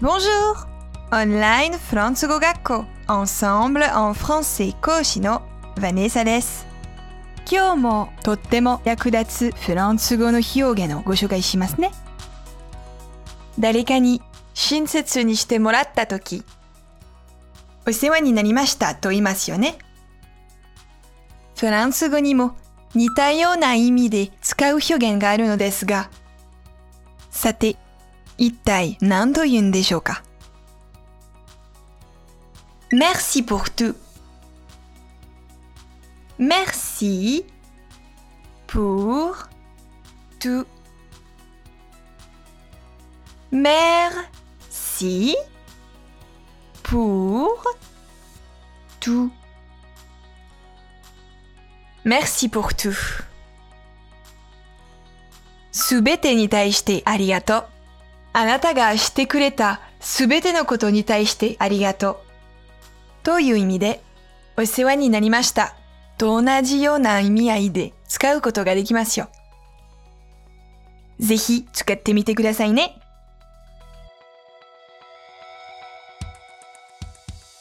Bonjour! オンラインフランス語学校 Ensemble en français 講師のヴァネサです。今日もとっても役立つフランス語の表現をご紹介しますね。誰かに親切にしてもらったとき、お世話になりましたと言いますよね。フランス語にも似たような意味で使う表現があるのですが、さて、一体何と言うんでしょうか Merci pour tout. Merci pour tout. Merci pour tout. Merci pour tout. すべてに対してありがとう。 あなたがしてくれたすべてのことに対してありがとう。という意味で、お世話になりました。と同じような意味合いで使うことができますよ。ぜひ使ってみてくださいね。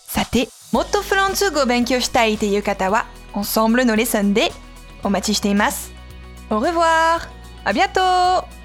さて、もっとフランス語を勉強したいという方は、Ensemble のレッスンでお待ちしています。Au revoir! À bientôt!